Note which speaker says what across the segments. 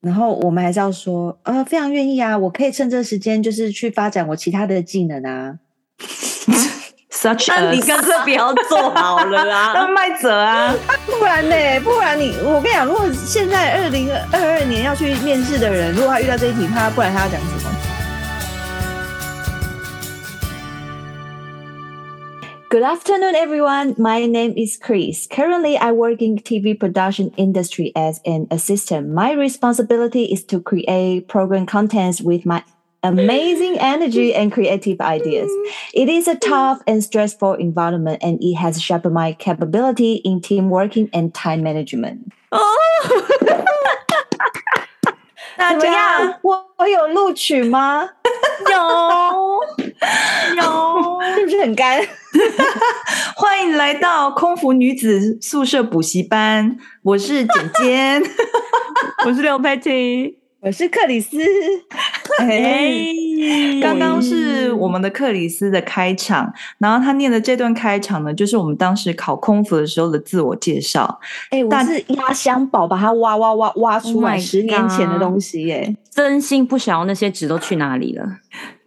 Speaker 1: 然后我们还是要说，呃，非常愿意啊，我可以趁这时间就是去发展我其他的技能啊。
Speaker 2: Such
Speaker 3: 那你干脆不要做好了啊，
Speaker 2: 当卖者 啊，
Speaker 1: 不然呢？不然你，我跟你讲，如果现在二零二二年要去面试的人，如果他遇到这一题，他不然他要讲什么 ？Good afternoon, everyone. My name is Chris. Currently, I work in TV production industry as an assistant. My responsibility is to create program contents with my amazing energy and creative ideas. It is a tough and stressful environment, and it has sharpened my capability in team working and time management. 哦，怎么样？我我有录取吗？
Speaker 3: 有 有，
Speaker 1: 是不是很干？
Speaker 2: 欢迎来到空服女子宿舍补习班，我是简简，
Speaker 3: 我是刘佩婷。
Speaker 1: 我是克里斯，
Speaker 2: 哎，刚刚是我们的克里斯的开场，然后他念的这段开场呢，就是我们当时考空服的时候的自我介绍。
Speaker 1: 哎，我是压箱宝，把它挖挖挖挖出来十年前的东西，耶，
Speaker 3: 真心不晓得那些纸都去哪里了。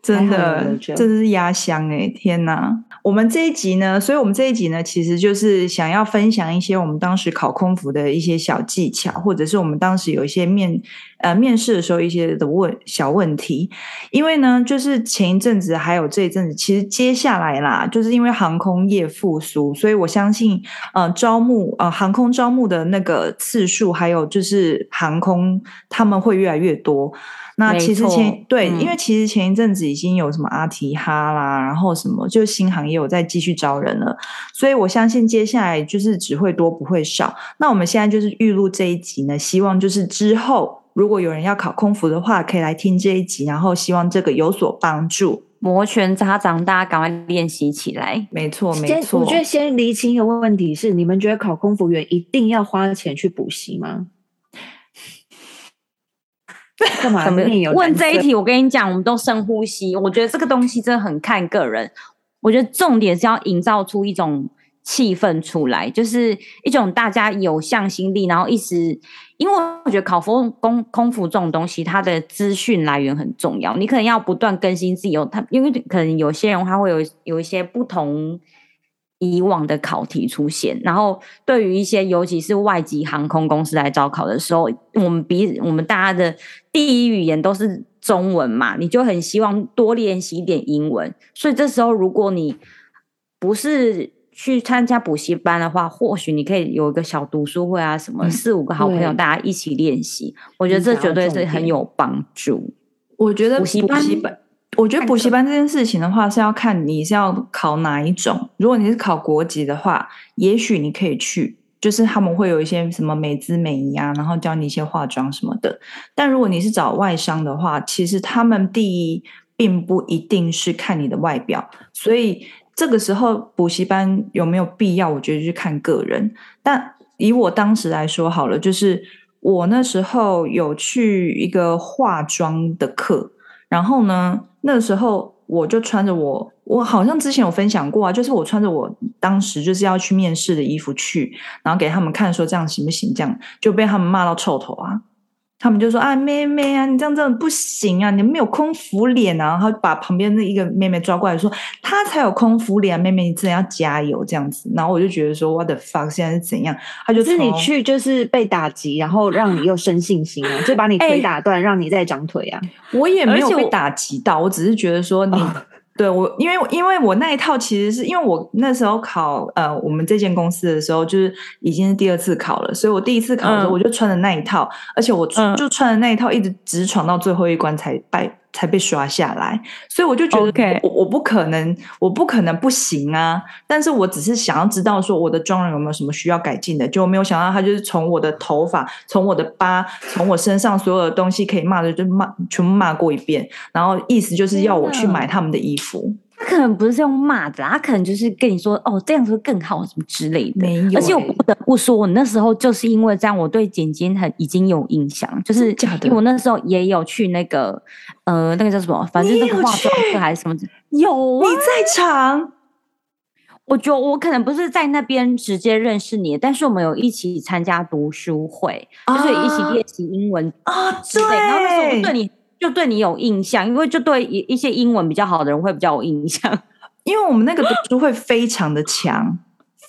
Speaker 2: 真的，真的是压箱哎！天哪，我们这一集呢，所以我们这一集呢，其实就是想要分享一些我们当时考空服的一些小技巧，或者是我们当时有一些面呃面试的时候一些的问小问题。因为呢，就是前一阵子还有这一阵子，其实接下来啦，就是因为航空业复苏，所以我相信呃招募呃航空招募的那个次数，还有就是航空他们会越来越多。那其实前对，嗯、因为其实前一阵子已经有什么阿提哈啦，然后什么就新行业有在继续招人了，所以我相信接下来就是只会多不会少。那我们现在就是预录这一集呢，希望就是之后如果有人要考空服的话，可以来听这一集，然后希望这个有所帮助。
Speaker 3: 摩拳擦掌，大家赶快练习起来。
Speaker 2: 没错，没错。
Speaker 1: 我觉得先厘清一个问题是：你们觉得考空服员一定要花钱去补习吗？干嘛？
Speaker 3: 问这一题？我跟你讲，我们都深呼吸。我觉得这个东西真的很看个人。我觉得重点是要营造出一种气氛出来，就是一种大家有向心力，然后一直。因为我觉得考服空空服这种东西，它的资讯来源很重要。你可能要不断更新自己，有他，因为可能有些人他会有有一些不同。以往的考题出现，然后对于一些尤其是外籍航空公司来招考的时候，我们比我们大家的第一语言都是中文嘛，你就很希望多练习一点英文。所以这时候如果你不是去参加补习班的话，或许你可以有一个小读书会啊，什么四五个好朋友大家一起练习，我觉得这绝对是很有帮助。
Speaker 2: 我觉得补习班。我觉得补习班这件事情的话，是要看你是要考哪一种。如果你是考国籍的话，也许你可以去，就是他们会有一些什么美姿美仪啊，然后教你一些化妆什么的。但如果你是找外商的话，其实他们第一并不一定是看你的外表，所以这个时候补习班有没有必要？我觉得就是看个人。但以我当时来说好了，就是我那时候有去一个化妆的课。然后呢，那时候我就穿着我，我好像之前有分享过啊，就是我穿着我当时就是要去面试的衣服去，然后给他们看说这样行不行？这样就被他们骂到臭头啊。他们就说：“啊，妹妹啊，你这样真的不行啊，你没有空服脸啊。”然后把旁边的一个妹妹抓过来说：“她才有空服脸，妹妹你真的要加油这样子。”然后我就觉得说：“What the fuck，现在是怎样？”他就
Speaker 1: 是：“你去就是被打击，然后让你又生信心啊，就把你腿打断，欸、让你再长腿啊。”
Speaker 2: 我也没有被打击到，我，我只是觉得说你。哦对我，因为因为我那一套其实是因为我那时候考呃我们这间公司的时候，就是已经是第二次考了，所以我第一次考的时候我就穿的那一套，嗯、而且我就穿的那一套一直直闯到最后一关才拜。才被刷下来，所以我就觉得我.我不可能，我不可能不行啊！但是我只是想要知道说我的妆容有没有什么需要改进的，就没有想到他就是从我的头发、从我的疤、从我身上所有的东西可以骂的就骂全部骂过一遍，然后意思就是要我去买他们的衣服。
Speaker 3: 他可能不是用骂的，他可能就是跟你说哦，这样子会更好？什么之类的。
Speaker 2: 没有欸，
Speaker 3: 而且我不得不说，我那时候就是因为这样，我对简简很已经有印象，就是因为我那时候也有去那个呃，那个叫什么，反正那个化妆课还是什么，
Speaker 2: 有，啊、你在场。
Speaker 3: 我觉得我可能不是在那边直接认识你，但是我们有一起参加读书会，啊、就是一起练习英文
Speaker 2: 啊。对，
Speaker 3: 然后那时候我对你就对你有印象，因为就对一一些英文比较好的人会比较有印象，
Speaker 2: 因为我们那个读书会非常的强，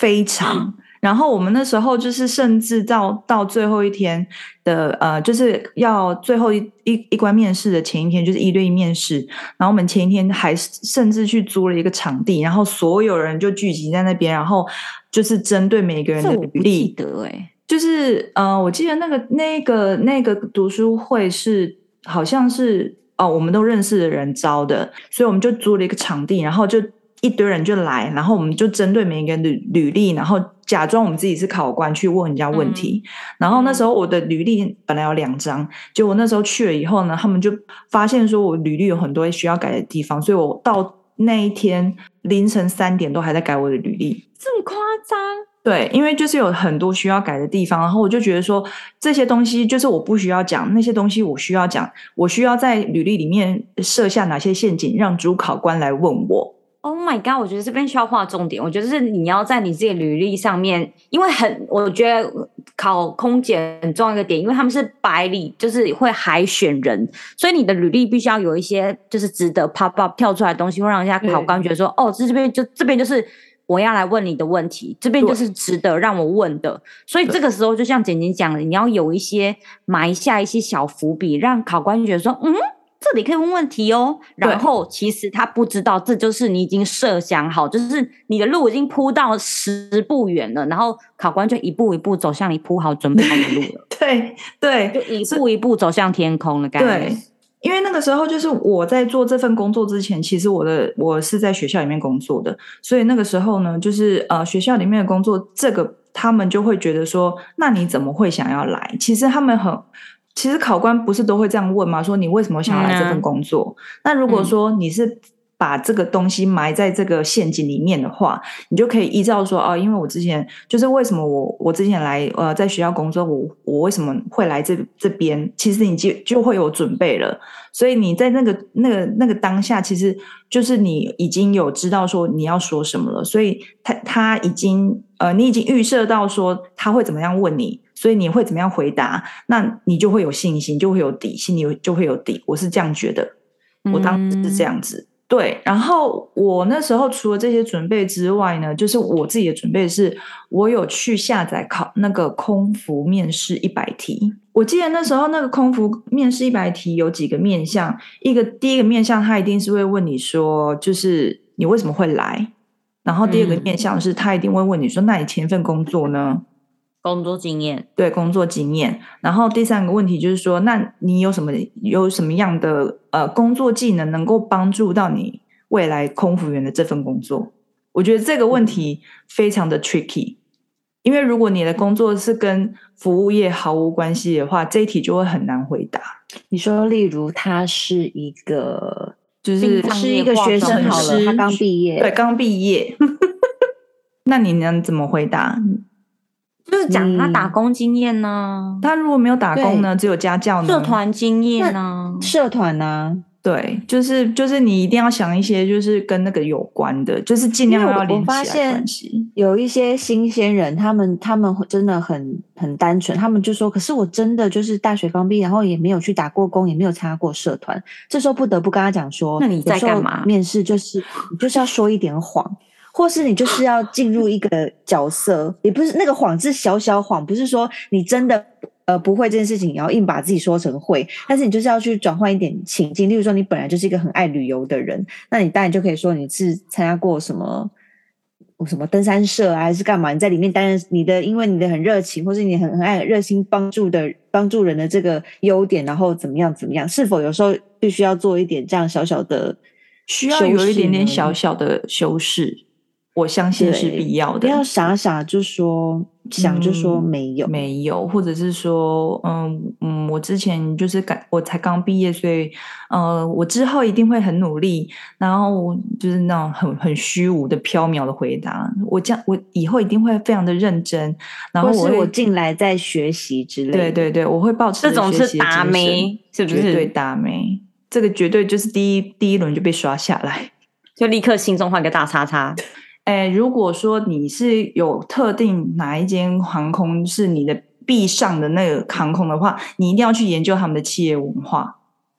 Speaker 2: 非常。然后我们那时候就是，甚至到到最后一天的呃，就是要最后一一一关面试的前一天，就是一对一面试。然后我们前一天还甚至去租了一个场地，然后所有人就聚集在那边，然后就是针对每个人的履历。
Speaker 3: 得哎，
Speaker 2: 就是呃，我记得那个那个那个读书会是好像是哦，我们都认识的人招的，所以我们就租了一个场地，然后就。一堆人就来，然后我们就针对每一个人的履历，然后假装我们自己是考官去问人家问题。嗯、然后那时候我的履历本来有两张，结果那时候去了以后呢，他们就发现说我履历有很多需要改的地方，所以我到那一天凌晨三点都还在改我的履历。
Speaker 3: 这么夸张？
Speaker 2: 对，因为就是有很多需要改的地方，然后我就觉得说这些东西就是我不需要讲，那些东西我需要讲，我需要在履历里面设下哪些陷阱，让主考官来问我。
Speaker 3: Oh my god！我觉得这边需要画重点。我觉得是你要在你自己履历上面，因为很，我觉得考空姐很重要一个点，因为他们是百里，就是会海选人，所以你的履历必须要有一些就是值得 pop up 跳出来的东西，会让人家考官觉得说，哦，这这边就这边就是我要来问你的问题，这边就是值得让我问的。所以这个时候，就像简简讲的，你要有一些埋下一些小伏笔，让考官觉得说，嗯。这里可以问问题哦，然后其实他不知道，这就是你已经设想好，就是你的路已经铺到十步远了，然后考官就一步一步走向你铺好准备好的路了。
Speaker 2: 对对，
Speaker 3: 就一步一步走向天空的感觉。
Speaker 2: 对，因为那个时候就是我在做这份工作之前，其实我的我是在学校里面工作的，所以那个时候呢，就是呃学校里面的工作，这个他们就会觉得说，那你怎么会想要来？其实他们很。其实考官不是都会这样问吗？说你为什么想要来这份工作？嗯啊、那如果说你是把这个东西埋在这个陷阱里面的话，你就可以依照说哦，因为我之前就是为什么我我之前来呃在学校工作，我我为什么会来这这边？其实你就就会有准备了，所以你在那个那个那个当下，其实就是你已经有知道说你要说什么了，所以他他已经呃你已经预设到说他会怎么样问你。所以你会怎么样回答？那你就会有信心，就会有底，心里就会有底。我是这样觉得，我当时是这样子。对，然后我那时候除了这些准备之外呢，就是我自己的准备是，我有去下载考那个空服面试一百题。我记得那时候那个空服面试一百题有几个面向，一个第一个面向他一定是会问你说，就是你为什么会来？然后第二个面向是他一定会问你说，那你前一份工作呢？
Speaker 3: 工作经验，
Speaker 2: 对，工作经验。然后第三个问题就是说，那你有什么有什么样的呃工作技能能够帮助到你未来空服员的这份工作？我觉得这个问题非常的 tricky，因为如果你的工作是跟服务业毫无关系的话，这一题就会很难回答。
Speaker 1: 你说，例如他是一个，
Speaker 2: 就是
Speaker 1: 是一个学生好了，他刚毕业，
Speaker 2: 对，刚毕业，那你能怎么回答？
Speaker 3: 就是讲他打工经验呢、啊，
Speaker 2: 他如果没有打工呢，只有家教呢，
Speaker 3: 社团经验呢，
Speaker 1: 社团呢，
Speaker 2: 对，就是就是你一定要想一些就是跟那个有关的，就是尽量要联系。我发现
Speaker 1: 有一些新鲜人，他们他们真的很很单纯，他们就说，可是我真的就是大学刚毕业，然后也没有去打过工，也没有参加过社团，这时候不得不跟他讲说，
Speaker 3: 那你在干嘛？
Speaker 1: 面试就是你就是要说一点谎。或是你就是要进入一个角色，也不是那个谎是小小谎，不是说你真的呃不会这件事情，然后硬把自己说成会，但是你就是要去转换一点情境。例如说，你本来就是一个很爱旅游的人，那你当然就可以说你是参加过什么什么登山社啊，还是干嘛？你在里面担任你的，因为你的很热情，或是你很很爱热心帮助的帮助人的这个优点，然后怎么样怎么样？是否有时候必须要做一点这样小小的，
Speaker 2: 需要有一点点小小的修饰？我相信是必要的，
Speaker 1: 不要傻傻就说想就说没有、
Speaker 2: 嗯、没有，或者是说嗯嗯，我之前就是刚我才刚毕业，所以呃，我之后一定会很努力，然后就是那种很很虚无的缥缈的回答。我将我以后一定会非常的认真，然后我
Speaker 1: 我进来在学习之类的。
Speaker 2: 对对对，我会保持
Speaker 3: 这种是达咩，是不是？
Speaker 2: 对达咩，这个绝对就是第一第一轮就被刷下来，
Speaker 3: 就立刻心中画个大叉叉。
Speaker 2: 哎，如果说你是有特定哪一间航空是你的必上的那个航空的话，你一定要去研究他们的企业文化。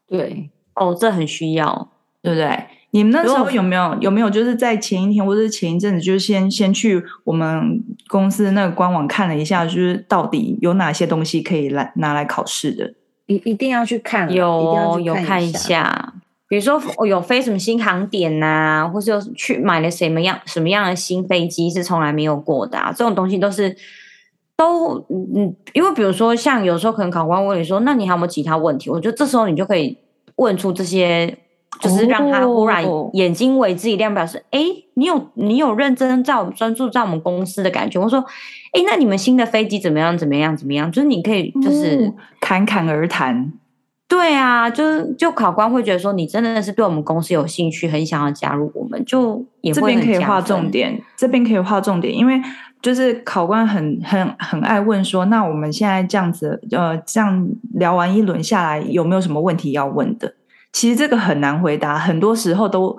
Speaker 1: 对，
Speaker 3: 哦，这很需要，
Speaker 2: 对不对？你们那时候有没有有没有就是在前一天或者是前一阵子，就是先先去我们公司那个官网看了一下，就是到底有哪些东西可以来拿来考试的？
Speaker 1: 一一定要去看，
Speaker 3: 有有看一下。比如说，我有飞什么新航点呐、啊，或是有去买了什么样什么样的新飞机是从来没有过的、啊，这种东西都是都嗯，因为比如说像有时候可能考官问你说，那你还有没有其他问题？我觉得这时候你就可以问出这些，就是让他忽然眼睛为之一亮，表示哎、哦，你有你有认真在我们专注在我们公司的感觉。我说哎，那你们新的飞机怎么样？怎么样？怎么样？就是你可以就是、嗯、
Speaker 2: 侃侃而谈。
Speaker 3: 对啊，就是就考官会觉得说你真的是对我们公司有兴趣，很想要加入我们，就也会
Speaker 2: 这边可以划重点，这边可以划重点，因为就是考官很很很爱问说，那我们现在这样子，呃，这样聊完一轮下来，有没有什么问题要问的？其实这个很难回答，很多时候都，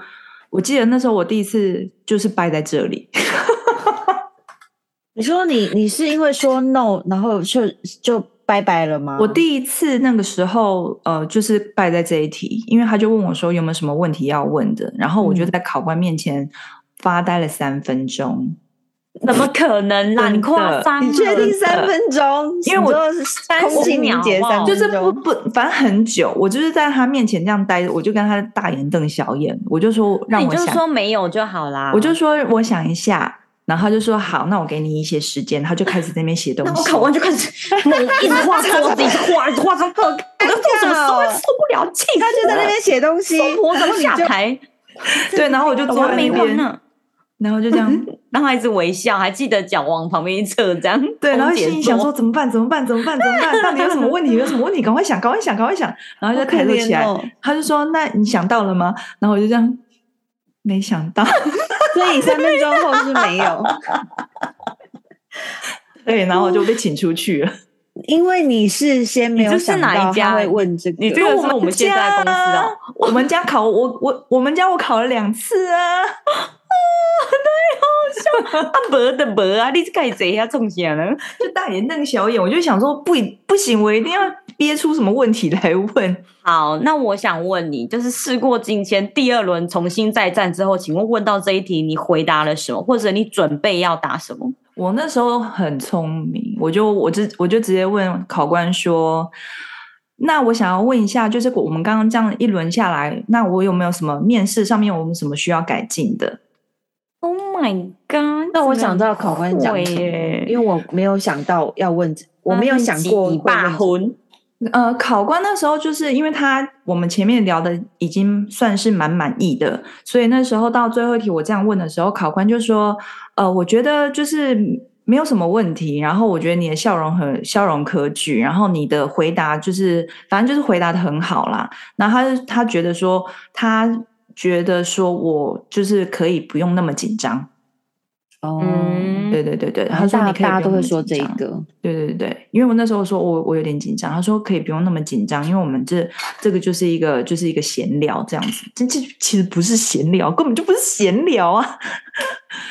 Speaker 2: 我记得那时候我第一次就是败在这里。
Speaker 1: 你说你你是因为说 no，然后就就。拜拜了吗？
Speaker 2: 我第一次那个时候，呃，就是拜在这一题，因为他就问我说有没有什么问题要问的，然后我就在考官面前发呆了三分钟。
Speaker 3: 嗯、怎么可能啦？你夸张？
Speaker 1: 你确定三分钟？
Speaker 2: 因为我
Speaker 1: 是三十秒，
Speaker 2: 就是不不，反正很久。我就是在他面前这样待着，我就跟他大眼瞪小眼，我就说让我想，
Speaker 3: 你就说没有就好啦。
Speaker 2: 我就说我想一下。然后他就说好，那我给你一些时间。他就开始在那边写东西。
Speaker 3: 我考完就开始 猛一直画 桌子，一直画，一直画，怎么做什么受受不了气？
Speaker 1: 他就在那边写东西，
Speaker 3: 我怎么下台？
Speaker 2: 对，然后我就坐在那边，然后就这样，
Speaker 3: 然后一直微笑，还记得脚往旁边一侧，这样。
Speaker 2: 对，然后心里想说怎么办？怎么办？怎么办？怎么办？到底有什么问题？有什么问题？赶快想，赶快想，赶快想。然后就开录起来。他就说：“那你想到了吗？”然后我就这样，没想到。
Speaker 1: 所以三分钟后是没有，
Speaker 2: 对，然后我就被请出去了。
Speaker 1: 因为你是先没有想到他会问这个，
Speaker 3: 你这个是我们现在公司啊，
Speaker 2: 我们家考我我我们家我考了两次啊，啊，
Speaker 3: 太好笑，啊，没的没啊，你是盖贼呀？中奖了，
Speaker 2: 就大眼瞪小眼，我就想说不不行，我一定要憋出什么问题来问。
Speaker 3: 好，那我想问你，就是事过境迁，第二轮重新再战之后，请问问到这一题，你回答了什么，或者你准备要答什么？
Speaker 2: 我那时候很聪明，我就我就我就直接问考官说：“那我想要问一下，就是我们刚刚这样一轮下来，那我有没有什么面试上面我们什么需要改进的
Speaker 3: my god！
Speaker 1: 那我想到考官讲什么，因为我没有想到要问，我没有想过
Speaker 3: 罢婚。
Speaker 2: 呃，考官那时候就是因为他我们前面聊的已经算是蛮满意的，所以那时候到最后一题我这样问的时候，考官就说：“呃，我觉得就是没有什么问题，然后我觉得你的笑容很笑容可掬，然后你的回答就是反正就是回答的很好啦。然后他他觉得说他觉得说我就是可以不用那么紧张。”
Speaker 1: 哦、
Speaker 2: 嗯，对对对对，他说你可以，大家都会说这个，对对对，因为我那时候说我我有点紧张，他说可以不用那么紧张，因为我们这这个就是一个就是一个闲聊这样子，这这其实不是闲聊，根本就不是闲聊啊，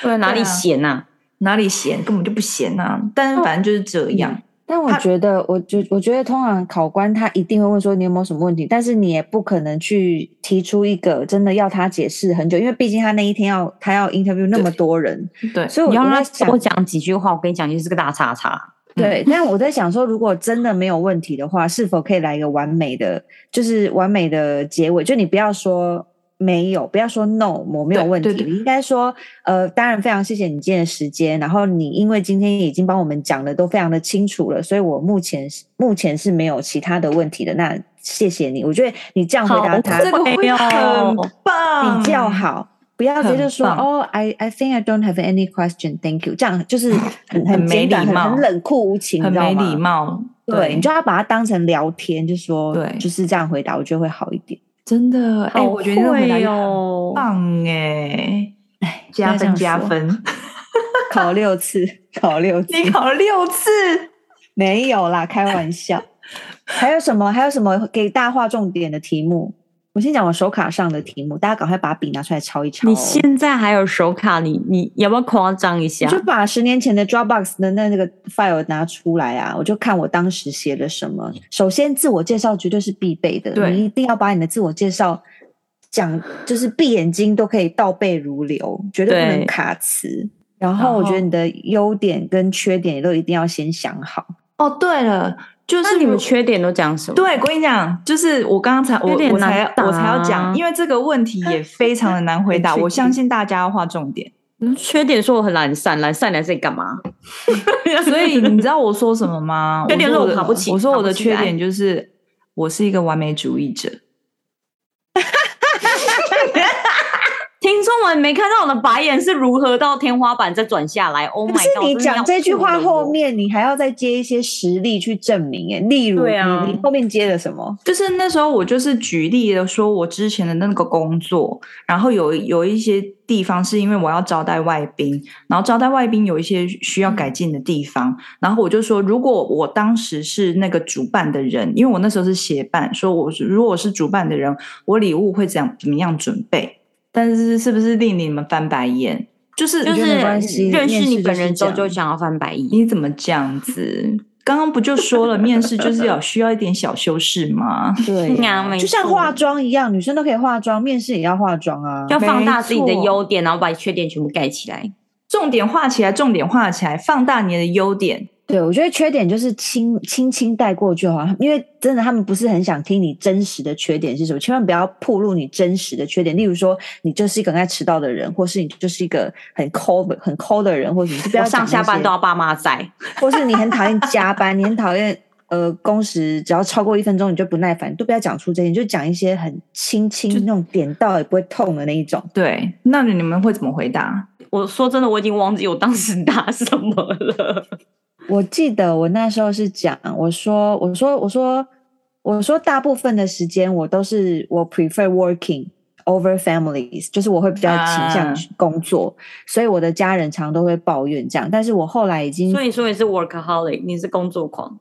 Speaker 3: 对，哪里闲啊？
Speaker 2: 哪里闲？根本就不闲啊，但是反正就是这样。哦
Speaker 1: 但我觉得，我就我觉得，通常考官他一定会问说你有没有什么问题，但是你也不可能去提出一个真的要他解释很久，因为毕竟他那一天要他要 interview 那么多人，
Speaker 2: 对，
Speaker 1: 所以我
Speaker 3: 要他多讲几句话，我跟你讲就是个大叉叉。
Speaker 1: 对，但我在想说，如果真的没有问题的话，是否可以来一个完美的，就是完美的结尾？就你不要说。没有，不要说 no，我没有问题。你应该说，呃，当然非常谢谢你今天的时间。然后你因为今天已经帮我们讲的都非常的清楚了，所以我目前目前是没有其他的问题的。那谢谢你，我觉得你这样回答他，
Speaker 2: 这个会很棒，
Speaker 1: 比较好。不要直接说哦，I I think I don't have any question, thank you。这样就是很 很没礼貌，很冷酷无情，
Speaker 2: 很没礼貌。
Speaker 1: 对，你就要把它当成聊天，就说对，就是这样回答，我觉得会好一点。
Speaker 2: 真的，哎、欸，我觉得回答
Speaker 3: 哦，
Speaker 2: 棒哎，哎，加分加分，
Speaker 1: 考六次，考六次，
Speaker 2: 你考了六次，
Speaker 1: 没有啦，开玩笑。还有什么？还有什么给大划重点的题目？我先讲我手卡上的题目，大家赶快把笔拿出来抄一抄。
Speaker 3: 你现在还有手卡？你你要不要夸张一下？
Speaker 1: 我就把十年前的 Dropbox 的那那个 file 拿出来啊，我就看我当时写了什么。首先，自我介绍绝对是必备的，你一定要把你的自我介绍讲，就是闭眼睛都可以倒背如流，绝对不能卡词。然后，我觉得你的优点跟缺点也都一定要先想好。
Speaker 2: 哦，对了。就是
Speaker 3: 你们缺点都讲什么？
Speaker 2: 对，我跟你讲，就是我刚刚才我我才我才要讲，因为这个问题也 非常的难回答。我相信大家要画重点。
Speaker 3: 缺点说我很懒散，懒散来这里干嘛？
Speaker 2: 所以你知道我说什么吗？
Speaker 3: 缺点说我爬不起。
Speaker 2: 我说我的缺点就是我是一个完美主义者。
Speaker 3: 没看到我的白眼是如何到天花板再转下来？Oh my god！
Speaker 1: 是你讲这句话后面，你还要再接一些实例去证明诶。例如，对啊，你后面接了什么？
Speaker 2: 就是那时候我就是举例的说，我之前的那个工作，然后有有一些地方是因为我要招待外宾，然后招待外宾有一些需要改进的地方，嗯、然后我就说，如果我当时是那个主办的人，因为我那时候是协办，说我如果是主办的人，我礼物会怎样怎么样准备。但是是不是令你们翻白眼？就是
Speaker 3: 就是认识你本人之后就想要翻白眼。
Speaker 2: 你怎么这样子？刚刚不就说了，面试就是要需要一点小修饰吗？
Speaker 1: 对，就像化妆一样，女生都可以化妆，面试也要化妆啊，
Speaker 3: 要放大自己的优点，然后把缺点全部盖起来，
Speaker 2: 重点画起来，重点画起来，放大你的优点。
Speaker 1: 对，我觉得缺点就是轻轻轻带过就好，因为真的他们不是很想听你真实的缺点是什么，千万不要暴露你真实的缺点。例如说，你就是一个很爱迟到的人，或是你就是一个很抠的很抠的人，或者你不要
Speaker 3: 上下班都要爸妈在，
Speaker 1: 或是你很讨厌加班，你很讨厌呃工时只要超过一分钟你就不耐烦，都不要讲出这些，你就讲一些很轻轻那种点到也不会痛的那一种。
Speaker 2: 对，那你们会怎么回答？
Speaker 3: 我说真的，我已经忘记我当时答什么了。
Speaker 1: 我记得我那时候是讲，我说，我说，我说，我说，大部分的时间我都是我 prefer working over families，就是我会比较倾向工作，啊、所以我的家人常都会抱怨这样，但是我后来已经，
Speaker 3: 所以说你是 workaholic，你是工作狂。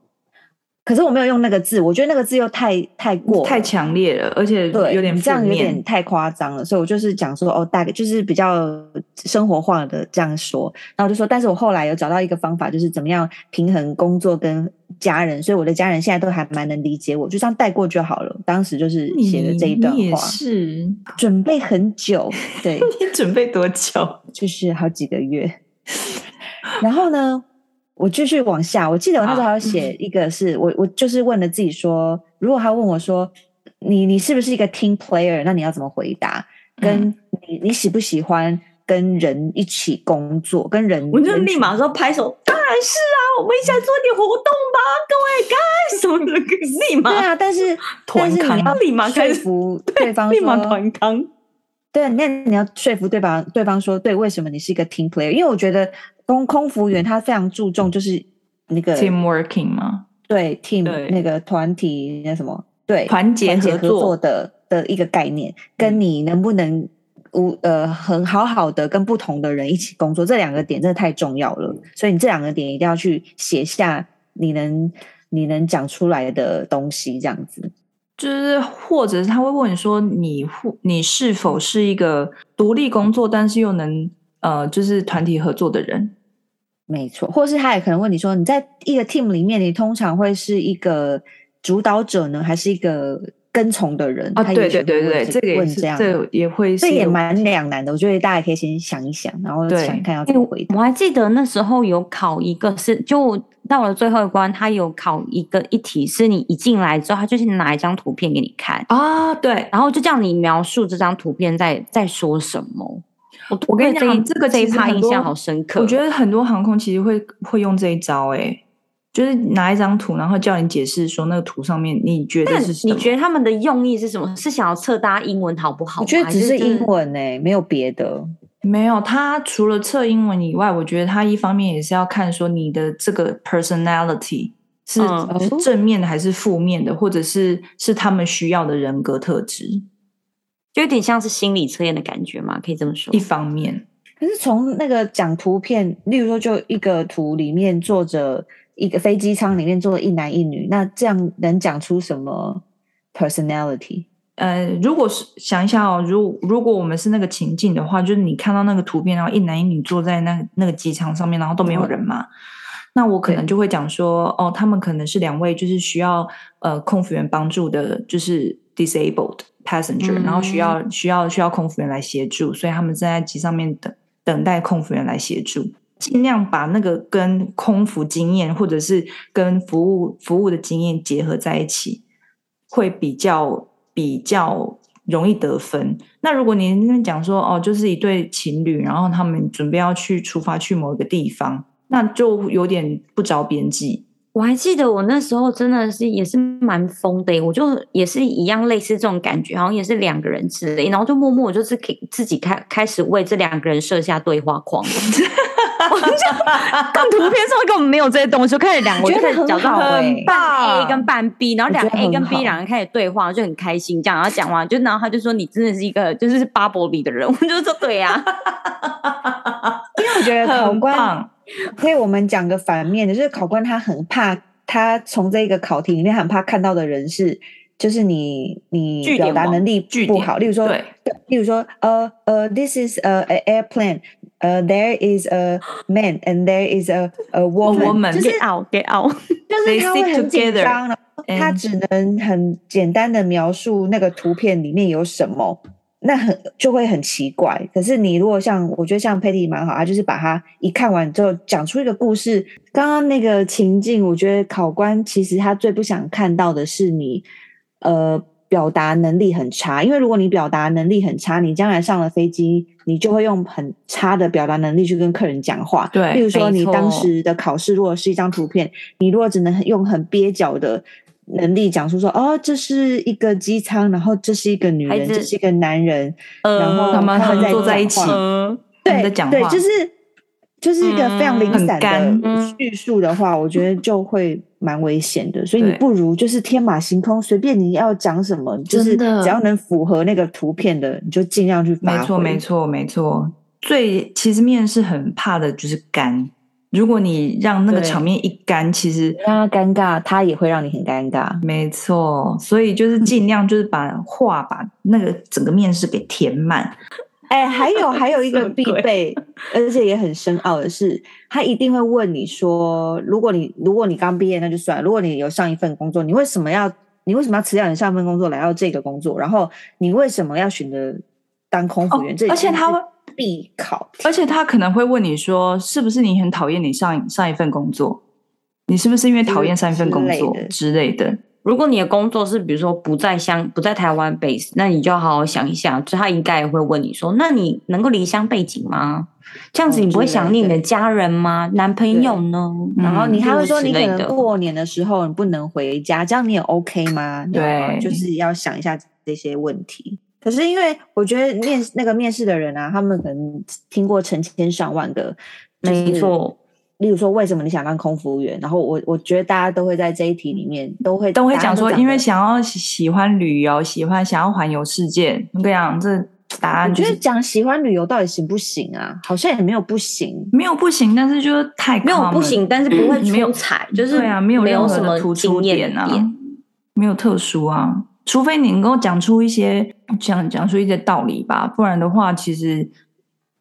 Speaker 1: 可是我没有用那个字，我觉得那个字又太太过
Speaker 2: 太强烈了，而且对有点
Speaker 1: 这样有点太夸张了，所以我就是讲说哦，大概就是比较生活化的这样说，然后我就说，但是我后来有找到一个方法，就是怎么样平衡工作跟家人，所以我的家人现在都还蛮能理解我，就这样带过就好了。当时就是写的这一段话，
Speaker 2: 是
Speaker 1: 准备很久，对，
Speaker 2: 你准备多久？
Speaker 1: 就是好几个月，然后呢？我继续往下，我记得我那时候还要写一个是，我我就是问了自己说，如果他问我说，你你是不是一个 team player？那你要怎么回答？跟你你喜不喜欢跟人一起工作？跟人，
Speaker 3: 我就立马说拍手，当然是啊，我们一起来做点活动吧，各位干什么的？立马
Speaker 1: 对啊，但是 但是你要立马说服对方说，
Speaker 3: 立马团康。
Speaker 1: 对，那你要说服对方，对方说对，为什么你是一个 team player？因为我觉得。空空服员他非常注重就是那个
Speaker 2: team working 吗？
Speaker 1: 对 team 对那个团体那什么对
Speaker 2: 团结合作
Speaker 1: 的的一个概念，跟你能不能无呃很好好的跟不同的人一起工作，这两个点真的太重要了。所以你这两个点一定要去写下你能你能讲出来的东西，这样子
Speaker 2: 就是或者是他会问你说你你是否是一个独立工作，但是又能。呃，就是团体合作的人，
Speaker 1: 没错，或是他也可能问你说，你在一个 team 里面，你通常会是一个主导者呢，还是一个跟从的人？
Speaker 2: 啊，对对对对，这个也是这样，这也会，
Speaker 1: 这也蛮两难的。我觉得大家可以先想一想，然后想看要怎么回答。
Speaker 3: 我还记得那时候有考一个是，就到了最后一关，他有考一个一题，是你一进来之后，他就是拿一张图片给你看
Speaker 2: 啊，对，
Speaker 3: 然后就叫你描述这张图片在在说什么。
Speaker 2: 我我跟你讲，这个
Speaker 3: 这一趴印象好深刻。
Speaker 2: 我觉得很多航空其实会会用这一招，诶，就是拿一张图，然后叫你解释说那个图上面你觉得是什么？
Speaker 3: 你觉得他们的用意是什么？是想要测大家英文好不好？
Speaker 1: 我觉得只是英文诶，没有别的。
Speaker 2: 没有，他除了测英文以外，我觉得他一方面也是要看说你的这个 personality 是正面的还是负面的，或者是是他们需要的人格特质。
Speaker 3: 就有点像是心理测验的感觉嘛，可以这么说。
Speaker 2: 一方面，
Speaker 1: 可是从那个讲图片，例如说，就一个图里面坐着一个飞机舱里面坐着一男一女，那这样能讲出什么 personality？
Speaker 2: 呃，如果是想一下哦，如如果我们是那个情境的话，就是你看到那个图片，然后一男一女坐在那那个机舱上面，然后都没有人嘛，嗯、那我可能就会讲说，哦，他们可能是两位就是需要呃空服员帮助的，就是 disabled passenger，、嗯、然后需要需要需要空服员来协助，所以他们正在机上面等等待空服员来协助，尽量把那个跟空服经验或者是跟服务服务的经验结合在一起，会比较。比较容易得分。那如果你那边讲说哦，就是一对情侣，然后他们准备要去出发去某一个地方，那就有点不着边际。
Speaker 3: 我还记得我那时候真的是也是蛮疯的，我就也是一样类似这种感觉，好像也是两个人之类，然后就默默就是给自己开开始为这两个人设下对话框。我就 看图片上根本没有这些东西，就开始两个人就开始讲到很半 A 跟半 B，然后两个 A 跟 B 两个人开始对话，就很开心这样。然后讲完就然后他就说你真的是一个就是 bubble 里的人，我就说对呀、啊，
Speaker 1: 因为我觉得考官。所以我们讲个反面的，就是考官他很怕，他从这个考题里面很怕看到的人是，就是你你表达能力不好。例如说，例如说，呃呃，this is a, a airplane，呃、uh,，there is a man and there is a a woman，就是
Speaker 3: get out get out，
Speaker 1: 就是他会很紧张，他只能很简单的描述那个图片里面有什么。那很就会很奇怪，可是你如果像我觉得像 Patty 蛮好，他就是把它一看完之后讲出一个故事。刚刚那个情境，我觉得考官其实他最不想看到的是你呃表达能力很差，因为如果你表达能力很差，你将来上了飞机，你就会用很差的表达能力去跟客人讲话。
Speaker 2: 对，
Speaker 1: 例如说你当时的考试如果是一张图片，你如果只能用很蹩脚的。能力讲述说哦，这是一个机舱，然后这是一个女人，这是一个男人，呃、然后他们坐在一起，
Speaker 2: 呃、
Speaker 1: 对对，就是就是一个非常零散的叙述的话，嗯、我觉得就会蛮危险的。所以你不如就是天马行空，随便你要讲什么，就是只要能符合那个图片的，你就尽量去发挥。
Speaker 2: 没错，没错，没错。最其实面试很怕的就是干。如果你让那个场面一干，其实
Speaker 1: 让他尴尬，他也会让你很尴尬。
Speaker 2: 没错，所以就是尽量就是把话把那个整个面试给填满。
Speaker 1: 哎、欸，还有还有一个 必备，而且也很深奥的是，他一定会问你说：如果你如果你刚毕业那就算了，如果你有上一份工作，你为什么要你为什么要辞掉你上一份工作来到这个工作？然后你为什么要选择当空服员？哦、这
Speaker 2: 而且他会。
Speaker 1: 必考，
Speaker 2: 而且他可能会问你说：“是不是你很讨厌你上上一份工作？你是不是因为讨厌上一份工作之类的？”
Speaker 3: 如果你的工作是比如说不在乡不在台湾 base，那你就要好好想一下。就他应该也会问你说：“那你能够离乡背景吗？这样子你不会想念你的家人吗？男朋友呢？”
Speaker 1: 然后你还会说：“你可能过年的时候你不能回家，这样你也 OK 吗？”
Speaker 2: 对，
Speaker 1: 就是要想一下这些问题。可是因为我觉得面那个面试的人啊，他们可能听过成千上万个，
Speaker 3: 没错。
Speaker 1: 例如说，为什么你想当空服员？然后我我觉得大家都会在这一题里面都会
Speaker 2: 都会讲说，因为想要喜欢旅游，喜欢想要环游世界。这样这答案就是
Speaker 1: 我觉得讲喜欢旅游到底行不行啊？好像也没有不行，
Speaker 2: 没有不行，但是就是太
Speaker 3: 没有不行，但是不会出彩，就是
Speaker 2: 对啊，没有任何的突出点啊，没有特殊啊。除非你能够讲出一些讲讲出一些道理吧，不然的话，其实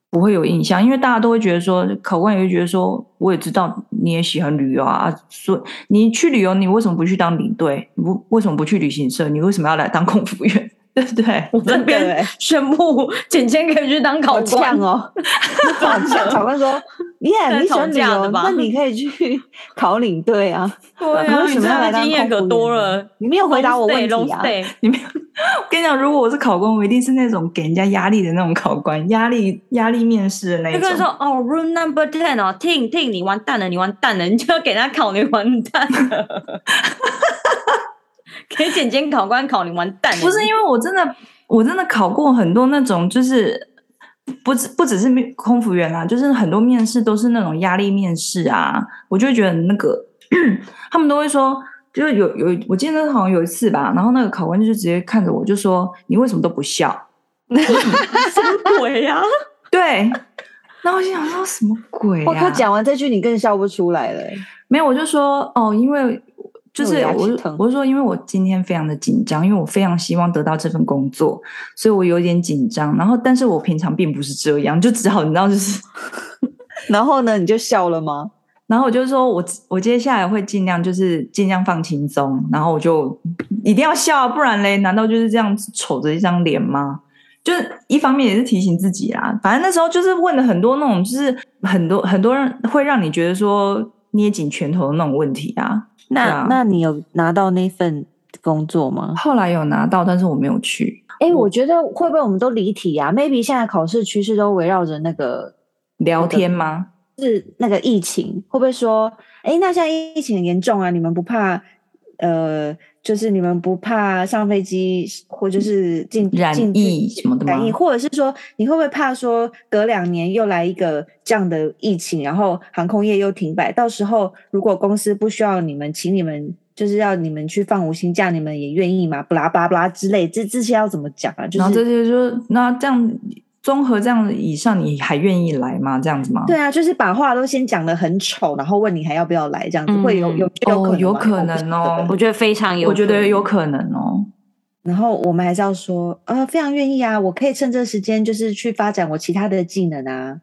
Speaker 2: 不会有印象。因为大家都会觉得说，考官也会觉得说，我也知道你也喜欢旅游啊，说你去旅游，你为什么不去当领队？你不为什么不去旅行社？你为什么要来当空服员？对不对？
Speaker 3: 我这边宣布，简简可以去当考官
Speaker 1: 哦。考官说：“ 耶，你喜欢旅游，那你可以去考领队啊。”
Speaker 3: 对啊，为什么要来当空服员？经验可多了。
Speaker 1: 你没有回答我问题啊！
Speaker 2: 你没有。我跟你讲，如果我是考官，我一定是那种给人家压力的那种考官，压力压力面试的那种。就跟
Speaker 3: 说：“哦，room number ten 哦，听听，你完蛋了，你完蛋了，你就要给他考，你完蛋了。”给检监考官考，你完蛋！
Speaker 2: 不是因为我真的，我真的考过很多那种，就是不只不只是空服员啊，就是很多面试都是那种压力面试啊。我就会觉得那个，他们都会说，就是有有，我记得好像有一次吧，然后那个考官就直接看着我就说：“你为什么都不笑？”
Speaker 3: 什么鬼呀、啊？
Speaker 2: 对。那我心想说什么鬼啊？
Speaker 1: 我靠，讲完这句你更笑不出来了。
Speaker 2: 没有，我就说哦，因为。就是我我是说，因为我今天非常的紧张，因为我非常希望得到这份工作，所以我有点紧张。然后，但是我平常并不是这样，就只好你知道，就是，
Speaker 1: 然后呢，你就笑了吗？
Speaker 2: 然后我就说我我接下来会尽量就是尽量放轻松，然后我就一定要笑，不然嘞，难道就是这样丑着一张脸吗？就是一方面也是提醒自己啊，反正那时候就是问了很多那种，就是很多很多人会让你觉得说捏紧拳头的那种问题啊。
Speaker 1: 那、啊、那你有拿到那份工作吗？
Speaker 2: 后来有拿到，但是我没有去。
Speaker 1: 哎、欸，我觉得会不会我们都离题啊？Maybe 现在考试趋势都围绕着那个
Speaker 2: 聊天吗？
Speaker 1: 是那个疫情，会不会说，哎、欸，那现在疫情很严重啊，你们不怕？呃，就是你们不怕上飞机或就是进
Speaker 2: 染疫什么的吗？
Speaker 1: 染疫，或者是说你会不会怕说隔两年又来一个这样的疫情，然后航空业又停摆，到时候如果公司不需要你们，请你们就是要你们去放无薪假，你们也愿意吗？不拉巴拉之类，这这些要怎么讲啊？就是、
Speaker 2: 然后这些说那这样。综合这样以上，你还愿意来吗？这样子吗？
Speaker 1: 对啊，就是把话都先讲得很丑，然后问你还要不要来，这样子、嗯、会有有有可能、
Speaker 2: 哦、有可能哦，
Speaker 3: 我觉得非常有，
Speaker 2: 我觉得有可能哦。
Speaker 1: 然后我们还是要说，呃，非常愿意啊，我可以趁这时间就是去发展我其他的技能啊。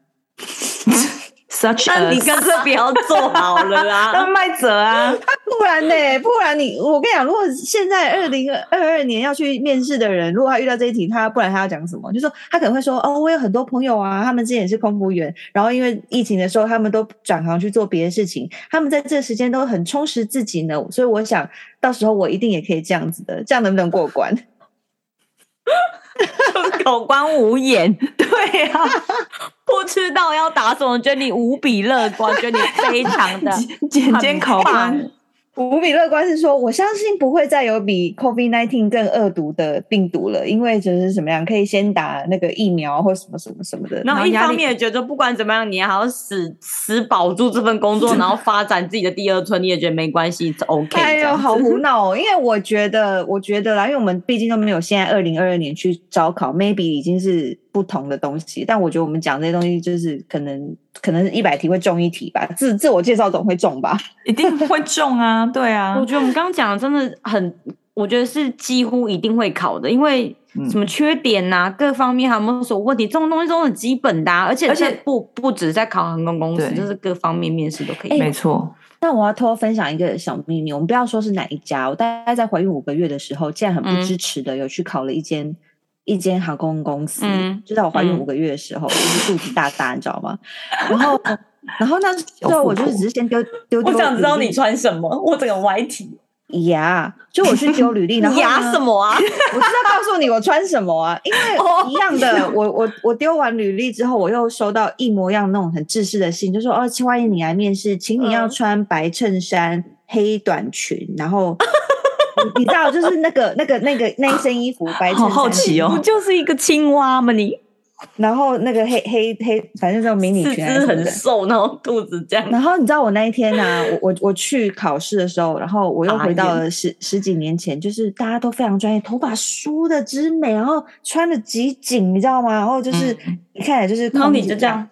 Speaker 3: 那你干脆不要做好了啦，
Speaker 2: 那麦哲啊，
Speaker 1: 不然呢？不然你，我跟你讲，如果现在二零二二年要去面试的人，如果他遇到这一题，他不然他要讲什么？就说他可能会说，哦，我有很多朋友啊，他们之前也是空服员，然后因为疫情的时候，他们都转行去做别的事情，他们在这个时间都很充实自己呢，所以我想到时候我一定也可以这样子的，这样能不能过关？
Speaker 3: 考官无言，
Speaker 2: 对呀、啊，
Speaker 3: 不知道要打什么，觉得你无比乐观，觉得你非常的
Speaker 2: 简简考官。
Speaker 1: 无比乐观是说，我相信不会再有比 COVID-19 更恶毒的病毒了，因为就是怎么样，可以先打那个疫苗或什么什么什么的。
Speaker 3: 然后一方面也觉得不管怎么样，你还要死死保住这份工作，然后发展自己的第二春，你也觉得没关系，OK。
Speaker 1: 哎呦，好苦恼哦！因为我觉得，我觉得啦，因为我们毕竟都没有现在二零二二年去招考，maybe 已经是。不同的东西，但我觉得我们讲这些东西，就是可能可能一百题会中一题吧，自自我介绍总会中吧，
Speaker 2: 一定会中啊，对啊。
Speaker 3: 我觉得我们刚刚讲的真的很，我觉得是几乎一定会考的，因为什么缺点呐、啊嗯，各方面还有没有什么问题，这种东西都很基本的、啊，而且而且不不只在考航空公司，就是各方面面试都可以。
Speaker 2: 没错。
Speaker 1: 那我要偷偷分享一个小秘密，我们不要说是哪一家，我大概在怀孕五个月的时候，竟然很不支持的、嗯、有去考了一间。一间航空公司，嗯、就在我怀孕五个月的时候，嗯、就是肚子大大，你知道吗？然后，然后那时候我就只是先丢丢。
Speaker 3: 我想知道你穿什么，我整个歪题。
Speaker 1: 呀、yeah，就我去丢履历，然后
Speaker 3: 呀什么啊？
Speaker 1: 我是要告诉你我穿什么啊，因为一样的，我我我丢完履历之后，我又收到一模一样那种很制式的信，就说哦，欢迎你来面试，请你要穿白衬衫、嗯、黑短裙，然后。你知道，就是那个、那个、那个那一身衣服，白衬衫，
Speaker 2: 好好奇哦，
Speaker 3: 不就是一个青蛙吗？你，
Speaker 1: 然后那个黑黑黑，反正这种迷你裙，
Speaker 3: 很瘦，然后肚子这样。
Speaker 1: 然后你知道我那一天呢、啊，我我我去考试的时候，然后我又回到了十十几年前，就是大家都非常专业，头发梳的之美，然后穿的极紧，你知道吗？然后就是一看起来就是，
Speaker 3: 然后你就这样，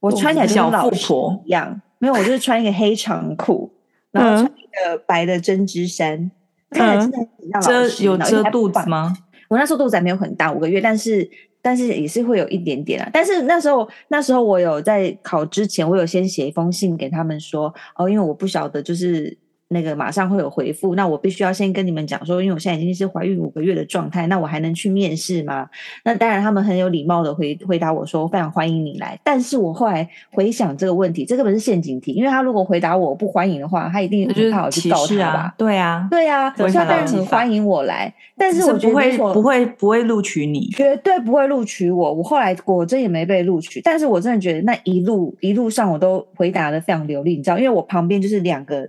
Speaker 1: 我穿起来就像老妇婆一样，没有，我就是穿一个黑长裤，然后穿一个白的针织衫。看起来真的很像老师，
Speaker 2: 遮有遮肚子吗？
Speaker 1: 我那时候肚子还没有很大，五个月，但是但是也是会有一点点啊。但是那时候那时候我有在考之前，我有先写一封信给他们说，哦，因为我不晓得就是。那个马上会有回复，那我必须要先跟你们讲说，因为我现在已经是怀孕五个月的状态，那我还能去面试吗？那当然，他们很有礼貌的回回答我说，非常欢迎你来。但是我后来回想这个问题，这个本是陷阱题，因为他如果回答我不欢迎的话，他一定很怕我去告他吧？
Speaker 2: 啊对啊，
Speaker 1: 对啊，所以他当然很欢迎我来，但是我觉得
Speaker 2: 不会不会不会录取你，
Speaker 1: 绝对不会录取我。我后来果真也没被录取，但是我真的觉得那一路一路上我都回答的非常流利，你知道，因为我旁边就是两个。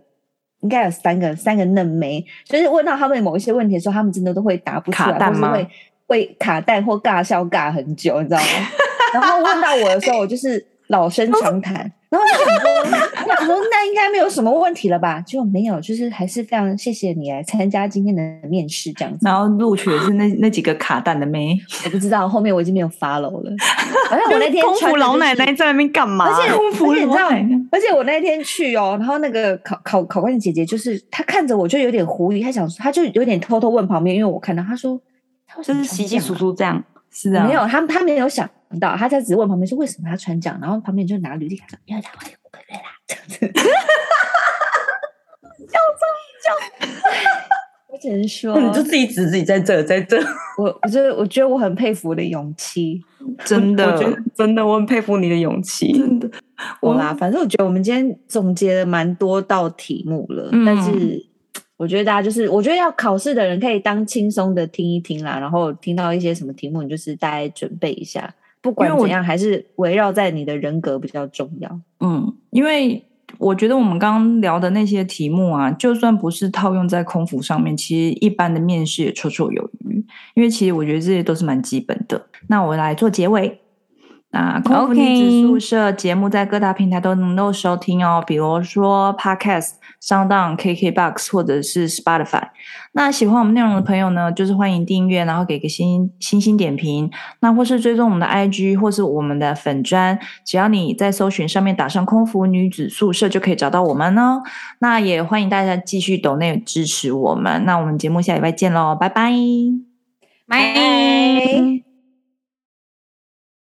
Speaker 1: 应该有三个三个嫩妹，就是问到他们某一些问题的时候，他们真的都会答不出来？或是会会卡蛋或尬笑尬很久，你知道吗？然后问到我的时候，我就是老生常谈，然后就想说，我说那应该没有什么问题了吧？就没有，就是还是非常谢谢你来参加今天的面试这样子。
Speaker 2: 然后录取的是那那几个卡蛋的妹，
Speaker 1: 我不知道后面我已经没有 follow 了。反正我那天
Speaker 3: 空服老奶奶在那边干嘛？
Speaker 1: 而且
Speaker 2: 空服老奶奶，
Speaker 1: 而且我那天去哦，然后那个考考考官的姐姐就是她看着我就有点狐疑，她想说她就有点偷偷问旁边，因为我看到她说，
Speaker 3: 就是稀稀疏疏这样，
Speaker 2: 是啊，
Speaker 1: 没有，她她没有想到，她在只问旁边说为什么她穿这样，然后旁边就拿履历说，因为她怀孕五个月啦，这样子，
Speaker 3: 要这样讲，
Speaker 1: 我只能说，
Speaker 2: 你就自己指自己在这，在这，
Speaker 1: 我我觉得我觉得我很佩服我的勇气，
Speaker 2: 真的，
Speaker 3: 我觉得真的我很佩服你的勇气，
Speaker 2: 真的，
Speaker 1: 我啦，反正我觉得我们今天总结了蛮多道题目了，
Speaker 2: 嗯、
Speaker 1: 但是。我觉得大家就是，我觉得要考试的人可以当轻松的听一听啦，然后听到一些什么题目，你就是大概准备一下。不管怎样，还是围绕在你的人格比较重要。
Speaker 2: 嗯，因为我觉得我们刚刚聊的那些题目啊，就算不是套用在空服上面，其实一般的面试也绰绰有余。因为其实我觉得这些都是蛮基本的。那我来做结尾。那空服女子宿舍节目在各大平台都能够收听哦，比如说 Podcast、上当、KKBox 或者是 Spotify。那喜欢我们内容的朋友呢，就是欢迎订阅，然后给个星星星点评，那或是追踪我们的 IG 或是我们的粉专，只要你在搜寻上面打上“空服女子宿舍”就可以找到我们哦。那也欢迎大家继续抖内支持我们。那我们节目下礼拜见喽，拜拜，
Speaker 3: 拜。